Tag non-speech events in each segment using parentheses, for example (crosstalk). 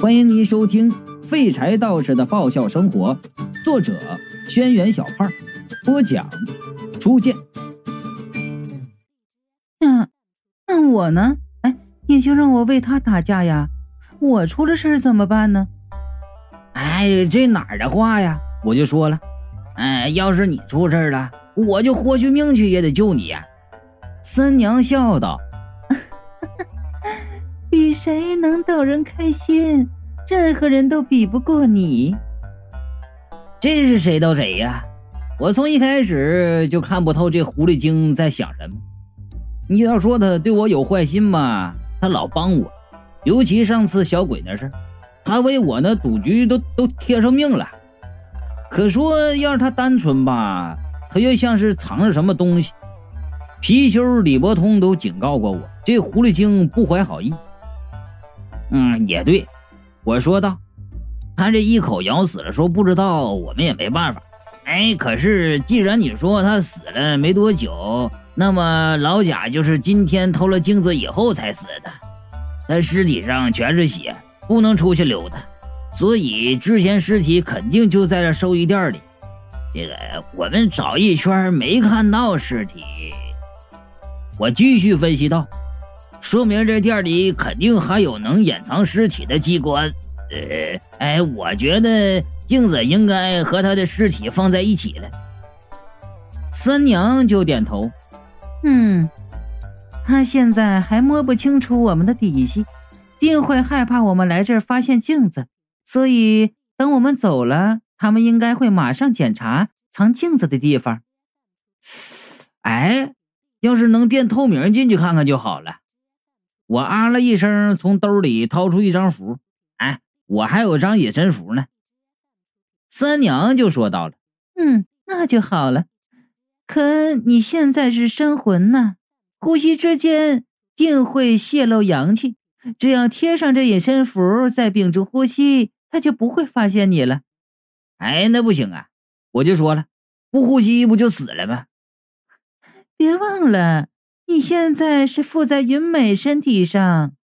欢迎您收听《废柴道士的爆笑生活》，作者：轩辕小胖，播讲：初见。那那我呢？哎，你就让我为他打架呀？我出了事怎么办呢？哎，这哪儿的话呀？我就说了，哎，要是你出事了，我就豁去命去也得救你呀。三娘笑道。谁能逗人开心，任何人都比不过你。这是谁逗谁呀？我从一开始就看不透这狐狸精在想什么。你要说他对我有坏心吧，他老帮我，尤其上次小鬼那事他为我那赌局都都贴上命了。可说要是他单纯吧，他又像是藏着什么东西。貔貅李伯通都警告过我，这狐狸精不怀好意。嗯，也对，我说道，他这一口咬死了，说不知道，我们也没办法。哎，可是既然你说他死了没多久，那么老贾就是今天偷了镜子以后才死的，他尸体上全是血，不能出去溜达，所以之前尸体肯定就在这寿衣店里。这个我们找一圈没看到尸体，我继续分析道。说明这店里肯定还有能掩藏尸体的机关。呃，哎，我觉得镜子应该和他的尸体放在一起了。三娘就点头，嗯，他现在还摸不清楚我们的底细，定会害怕我们来这儿发现镜子，所以等我们走了，他们应该会马上检查藏镜子的地方。哎，要是能变透明进去看看就好了。我啊了一声，从兜里掏出一张符。哎，我还有张隐身符呢。三娘就说到了：“嗯，那就好了。可你现在是生魂呢，呼吸之间定会泄露阳气。只要贴上这隐身符，再屏住呼吸，他就不会发现你了。”哎，那不行啊！我就说了，不呼吸不就死了吗？别忘了。你现在是附在云美身体上。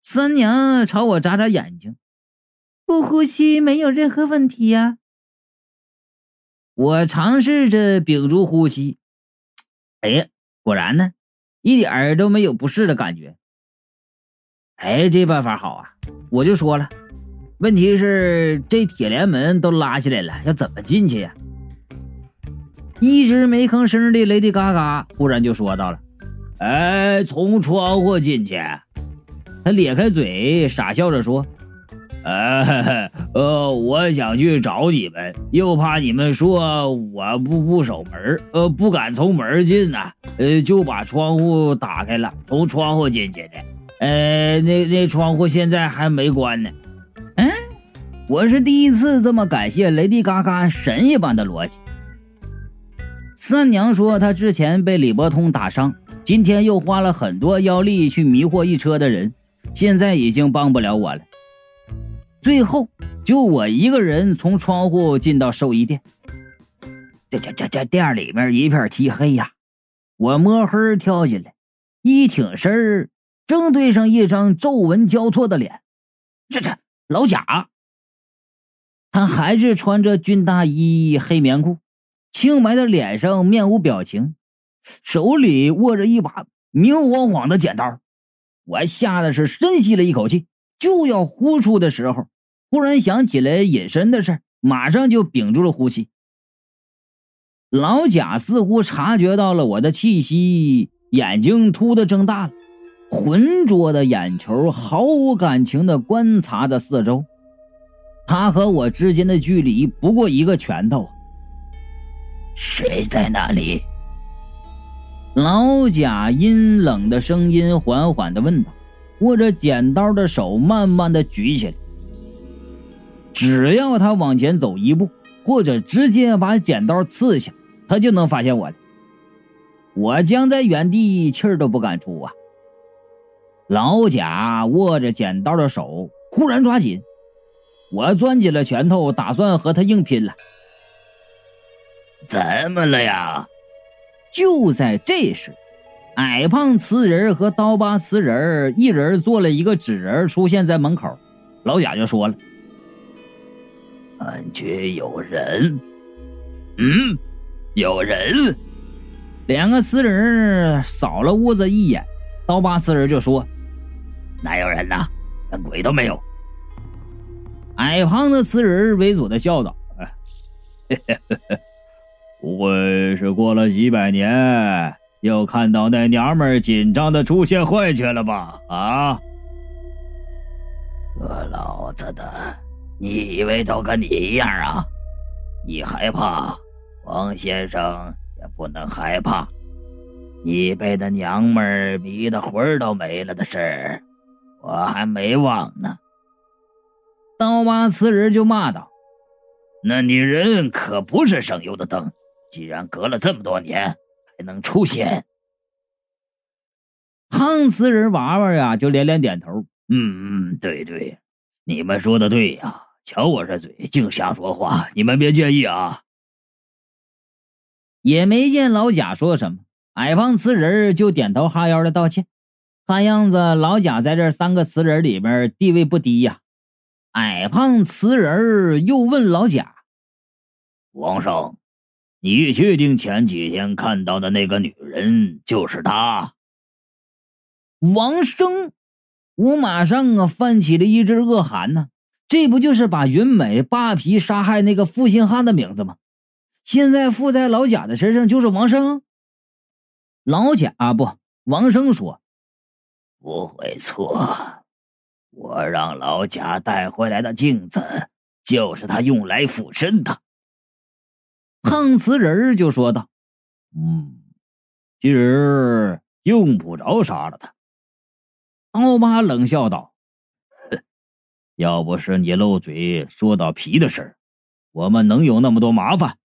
三娘朝我眨眨眼睛，不呼吸没有任何问题呀。我尝试着屏住呼吸，哎呀，果然呢，一点儿都没有不适的感觉。哎，这办法好啊！我就说了，问题是这铁帘门都拉起来了，要怎么进去呀？一直没吭声的雷迪嘎嘎忽然就说到了：“哎，从窗户进去。”他咧开嘴傻笑着说：“呃，呃，我想去找你们，又怕你们说我不不守门，呃，不敢从门进呐，呃，就把窗户打开了，从窗户进去的。呃，那那窗户现在还没关呢。嗯，我是第一次这么感谢雷迪嘎嘎神一般的逻辑。”三娘说：“她之前被李伯通打伤，今天又花了很多妖力去迷惑一车的人，现在已经帮不了我了。最后就我一个人从窗户进到兽医店。这这这这店里面一片漆黑呀！我摸黑跳进来，一挺身儿，正对上一张皱纹交错的脸。这这老贾，他还是穿着军大衣、黑棉裤。”清白的脸上面无表情，手里握着一把明晃晃的剪刀。我吓得是深吸了一口气，就要呼出的时候，忽然想起来隐身的事马上就屏住了呼吸。老贾似乎察觉到了我的气息，眼睛突的睁大了，浑浊的眼球毫无感情的观察着四周。他和我之间的距离不过一个拳头。谁在那里？老贾阴冷的声音缓缓的问道，握着剪刀的手慢慢的举起来。只要他往前走一步，或者直接把剪刀刺下，他就能发现我我将在原地气儿都不敢出啊！老贾握着剪刀的手忽然抓紧，我攥紧了拳头，打算和他硬拼了。怎么了呀？就在这时，矮胖瓷人和刀疤瓷人一人做了一个纸人出现在门口，老贾就说了：“感觉有人，嗯，有人。”两个瓷人扫了屋子一眼，刀疤瓷人就说：“哪有人呐？连鬼都没有。”矮胖的瓷人猥琐的笑道：“ (laughs) 不会是过了几百年，又看到那娘们紧张的出现幻觉了吧？啊！这老子的，你以为都跟你一样啊？你害怕，王先生也不能害怕。你被那娘们迷得魂儿都没了的事儿，我还没忘呢。”刀疤刺人就骂道：“那女人可不是省油的灯，既然隔了这么多年还能出现。”胖瓷人娃娃呀，就连连点头：“嗯嗯，对对，你们说的对呀。瞧我这嘴，净瞎说话，你们别介意啊。”也没见老贾说什么，矮胖瓷人就点头哈腰的道歉。看样子老贾在这三个瓷人里面地位不低呀。矮胖瓷人又问老贾：“王生，你确定前几天看到的那个女人就是她？”王生，我马上啊泛起了一阵恶寒呢！这不就是把云美扒皮杀害那个负心汉的名字吗？现在附在老贾的身上就是王生。老贾啊不，王生说：“不会错。”我让老贾带回来的镜子，就是他用来附身的。胖瓷人就说道：“嗯，其实用不着杀了他。”奥巴冷笑道：“哼，要不是你漏嘴说到皮的事我们能有那么多麻烦？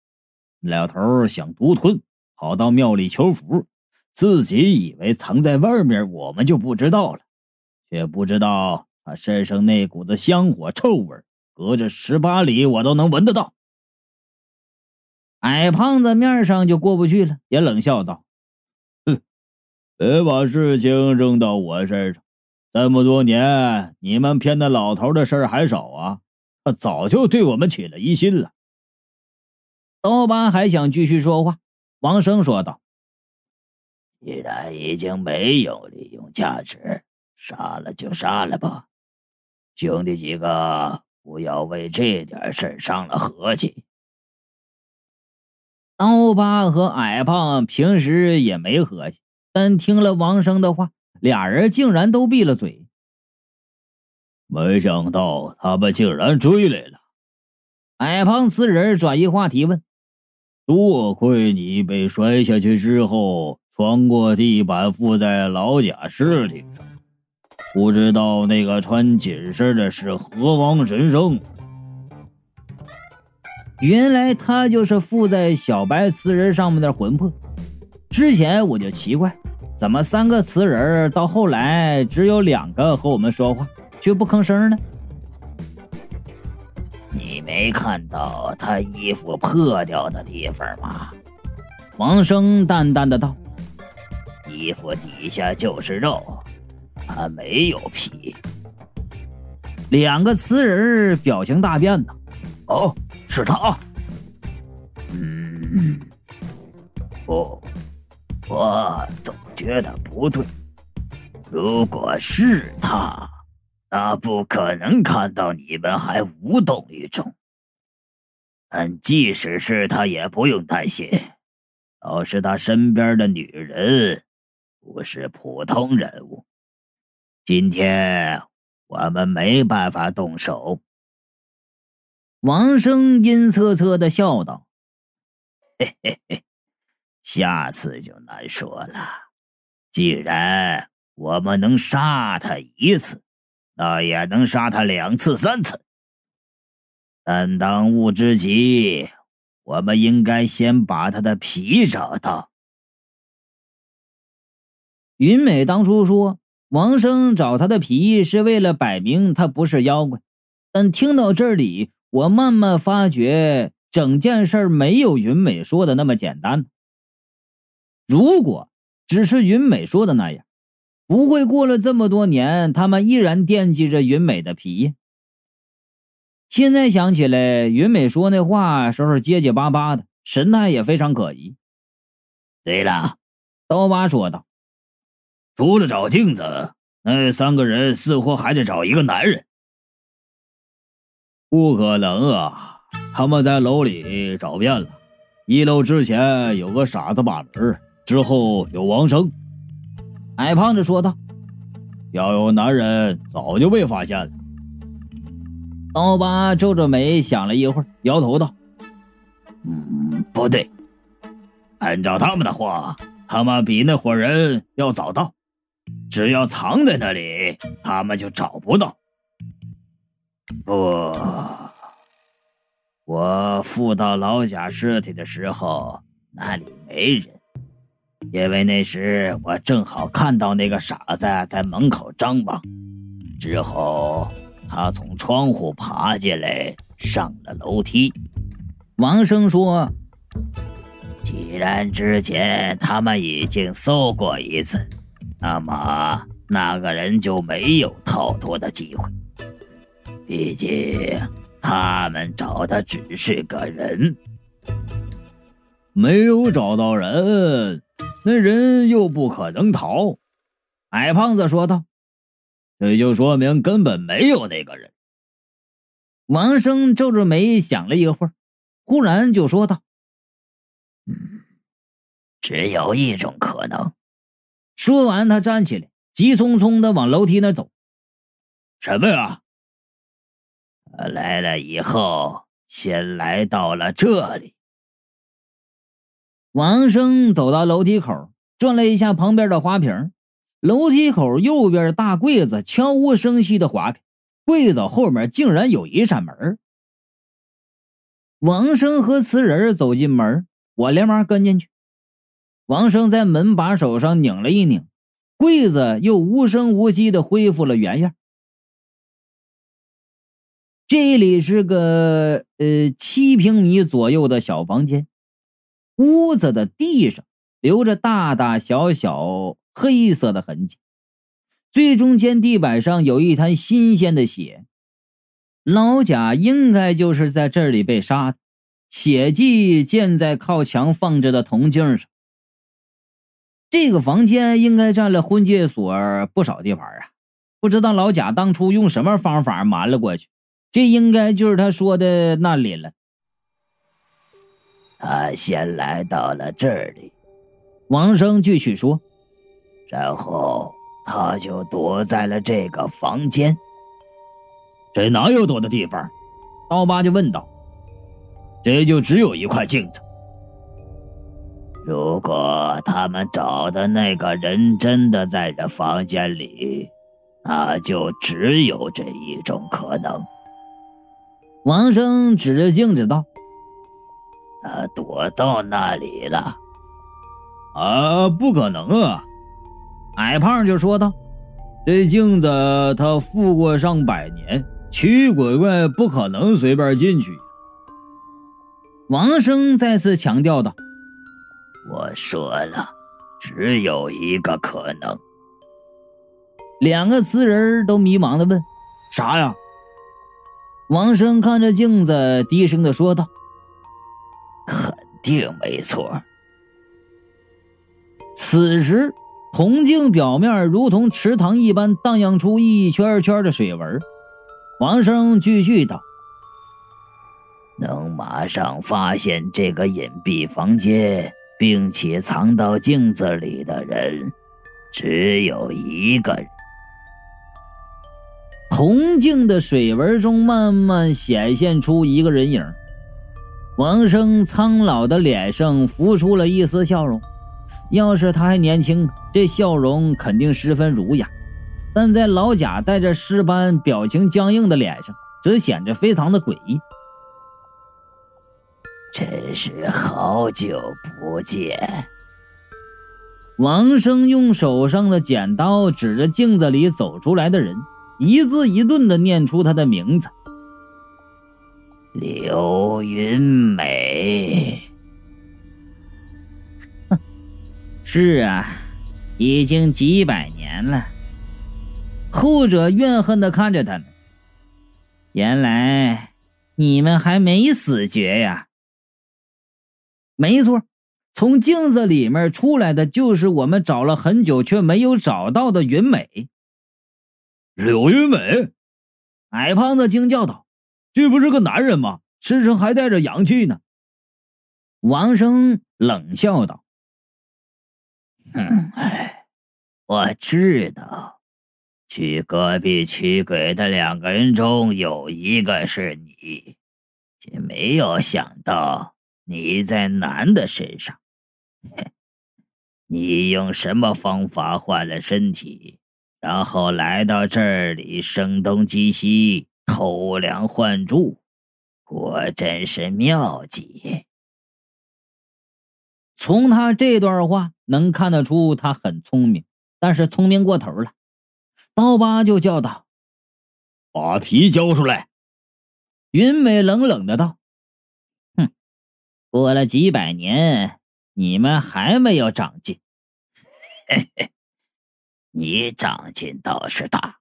老头想独吞，跑到庙里求福，自己以为藏在外面，我们就不知道了，却不知道。”他身上那股子香火臭味，隔着十八里我都能闻得到。矮胖子面上就过不去了，也冷笑道：“哼，别把事情扔到我身上。这么多年，你们骗那老头的事儿还少啊？他早就对我们起了疑心了。”刀疤还想继续说话，王生说道：“既然已经没有利用价值，杀了就杀了吧。”兄弟几个，不要为这点事伤了和气。刀疤和矮胖平时也没和气，但听了王生的话，俩人竟然都闭了嘴。没想到他们竟然追来了。矮胖四人转移话题问：“多亏你被摔下去之后，穿过地板，附在老贾尸体上。”不知道那个穿紧身的是何方神圣？原来他就是附在小白瓷人上面的魂魄。之前我就奇怪，怎么三个瓷人到后来只有两个和我们说话，却不吭声呢？你没看到他衣服破掉的地方吗？王生淡淡的道：“衣服底下就是肉。”他没有皮，两个瓷人表情大变呢。哦，是他。嗯，不，我总觉得不对。如果是他，那不可能看到你们还无动于衷。但即使是他，也不用担心，都是他身边的女人，不是普通人物。今天我们没办法动手。王生阴恻恻的笑道：“嘿嘿嘿，下次就难说了。既然我们能杀他一次，那也能杀他两次、三次。但当务之急，我们应该先把他的皮找到。”云美当初说。王生找他的皮是为了摆明他不是妖怪，但听到这里，我慢慢发觉整件事没有云美说的那么简单。如果只是云美说的那样，不会过了这么多年，他们依然惦记着云美的皮。现在想起来，云美说那话时候结结巴巴的，神态也非常可疑。对了，刀疤说道：“除了找镜子，那三个人似乎还在找一个男人。不可能啊！他们在楼里找遍了，一楼之前有个傻子把门，之后有王生。”矮胖子说道：“要有男人，早就被发现了。”刀疤皱着眉想了一会儿，摇头道：“嗯，不对。按照他们的话，他们比那伙人要早到。只要藏在那里，他们就找不到。不，我附到老贾尸体的时候，那里没人，因为那时我正好看到那个傻子在门口张望。之后。”他从窗户爬进来，上了楼梯。王生说：“既然之前他们已经搜过一次，那么那个人就没有逃脱的机会。毕竟他们找的只是个人，没有找到人，那人又不可能逃。”矮胖子说道。这就说明根本没有那个人。王生皱着眉想了一会儿，忽然就说道：“嗯，只有一种可能。”说完，他站起来，急匆匆的往楼梯那走。什么呀？来了以后，先来到了这里。王生走到楼梯口，转了一下旁边的花瓶。楼梯口右边大柜子悄无声息的划开，柜子后面竟然有一扇门。王生和瓷人走进门，我连忙跟进去。王生在门把手上拧了一拧，柜子又无声无息的恢复了原样。这里是个呃七平米左右的小房间，屋子的地上留着大大小小。黑色的痕迹，最中间地板上有一滩新鲜的血，老贾应该就是在这里被杀的，血迹溅在靠墙放着的铜镜上。这个房间应该占了婚介所不少地盘啊，不知道老贾当初用什么方法瞒了过去，这应该就是他说的那里了。他先来到了这里，王生继续说。然后他就躲在了这个房间。这哪有躲的地方？刀疤就问道。这就只有一块镜子。如果他们找的那个人真的在这房间里，那就只有这一种可能。王生指着镜子道：“他躲到那里了。”啊，不可能啊！矮胖就说道：“这镜子他富过上百年，驱鬼怪不可能随便进去。”王生再次强调道：“我说了，只有一个可能。”两个词人都迷茫的问：“啥呀？”王生看着镜子，低声的说道：“肯定没错。”此时。铜镜表面如同池塘一般荡漾出一圈圈的水纹。王生继续道：“能马上发现这个隐蔽房间，并且藏到镜子里的人，只有一个人。”铜镜的水纹中慢慢显现出一个人影。王生苍老的脸上浮出了一丝笑容。要是他还年轻，这笑容肯定十分儒雅；但在老贾带着尸斑、表情僵硬的脸上，则显得非常的诡异。真是好久不见！王生用手上的剪刀指着镜子里走出来的人，一字一顿的念出他的名字：刘云美。是啊，已经几百年了。后者怨恨的看着他们。原来你们还没死绝呀？没错，从镜子里面出来的就是我们找了很久却没有找到的云美。柳云美，矮胖子惊叫道：“这不是个男人吗？身上还带着阳气呢。”王生冷笑道：“哼，我知道，去隔壁驱鬼的两个人中有一个是你，却没有想到你在男的身上。(laughs) 你用什么方法换了身体，然后来到这里声东击西、偷梁换柱，果真是妙计。”从他这段话能看得出他很聪明，但是聪明过头了。刀疤就叫道：“把皮交出来！”云美冷冷的道：“哼，过了几百年，你们还没有长进。嘿嘿，你长进倒是大。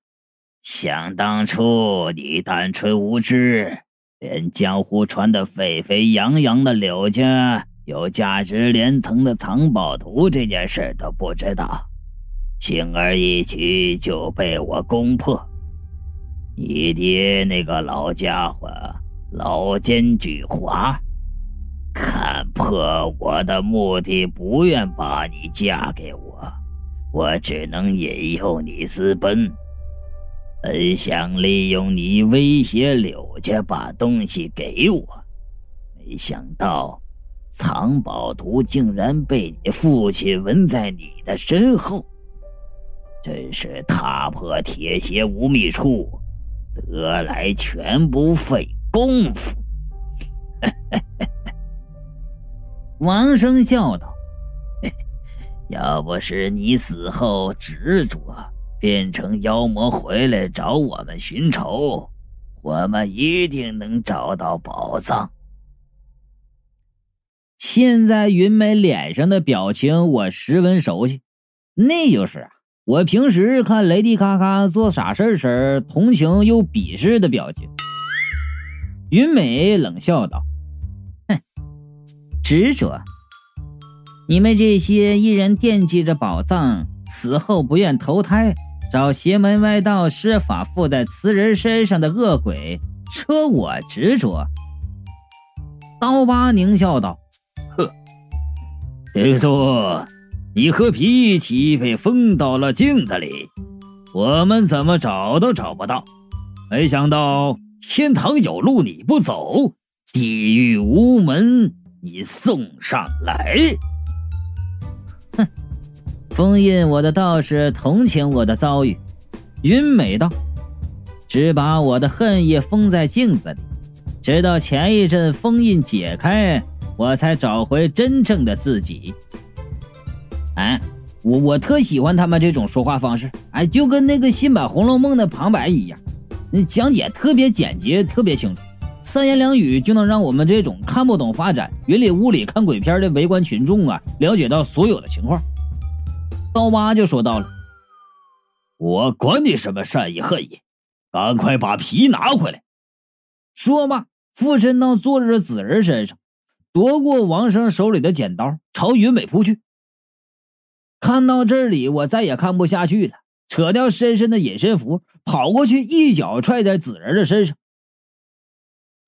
想当初你单纯无知，连江湖传的沸沸扬扬的柳家。”有价值连城的藏宝图这件事都不知道，轻而易举就被我攻破。你爹那个老家伙老奸巨猾，看破我的目的，不愿把你嫁给我，我只能引诱你私奔。本想利用你威胁柳家把东西给我，没想到。藏宝图竟然被你父亲纹在你的身后，真是踏破铁鞋无觅处，得来全不费功夫。(laughs) 王生笑道：“要不是你死后执着变成妖魔回来找我们寻仇，我们一定能找到宝藏。”现在云美脸上的表情我十分熟悉，那就是啊，我平时看雷迪卡卡做傻事时同情又鄙视的表情。(laughs) 云美冷笑道：“哼，执着！你们这些一人惦记着宝藏，死后不愿投胎，找邪门歪道施法附在瓷人身上的恶鬼，说我执着。”刀疤狞笑道。呵听说你和皮一起被封到了镜子里，我们怎么找都找不到。没想到天堂有路你不走，地狱无门你送上来。封印我的道士同情我的遭遇。云美道：“只把我的恨意封在镜子里，直到前一阵封印解开。”我才找回真正的自己。哎，我我特喜欢他们这种说话方式，哎，就跟那个新版《红楼梦》的旁白一样，那讲解特别简洁，特别清楚，三言两语就能让我们这种看不懂发展、云里雾里看鬼片的围观群众啊，了解到所有的情况。刀疤就说到了：“我管你什么善意恨意，赶快把皮拿回来。”说罢，附身到坐着的纸人身上。夺过王生手里的剪刀，朝云美扑去。看到这里，我再也看不下去了，扯掉深深的隐身符，跑过去一脚踹在纸人的身上。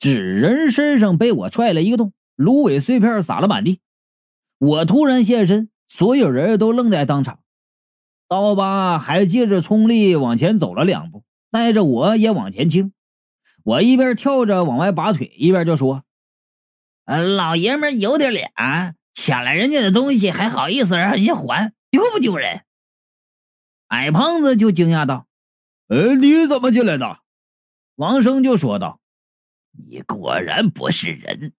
纸人身上被我踹了一个洞，芦苇碎片撒了满地。我突然现身，所有人都愣在当场。刀疤还借着冲力往前走了两步，带着我也往前倾。我一边跳着往外拔腿，一边就说。呃老爷们有点脸，抢了人家的东西还好意思让人家还，丢不丢人？矮胖子就惊讶道：“呃，你怎么进来的？”王生就说道：“你果然不是人，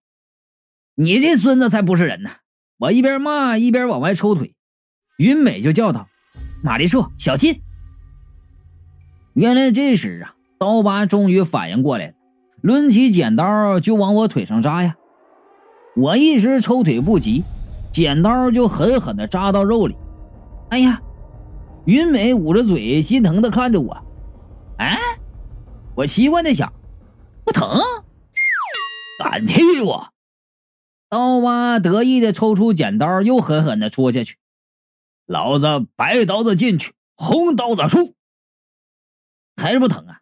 你这孙子才不是人呢！”我一边骂一边往外抽腿，云美就叫道：“玛丽树，小心！”原来这时啊，刀疤终于反应过来了，抡起剪刀就往我腿上扎呀。我一时抽腿不及，剪刀就狠狠地扎到肉里。哎呀！云美捂着嘴，心疼地看着我。哎，我奇怪地想，不疼？敢踢我！刀疤得意的抽出剪刀，又狠狠的戳下去。老子白刀子进去，红刀子出，还是不疼啊？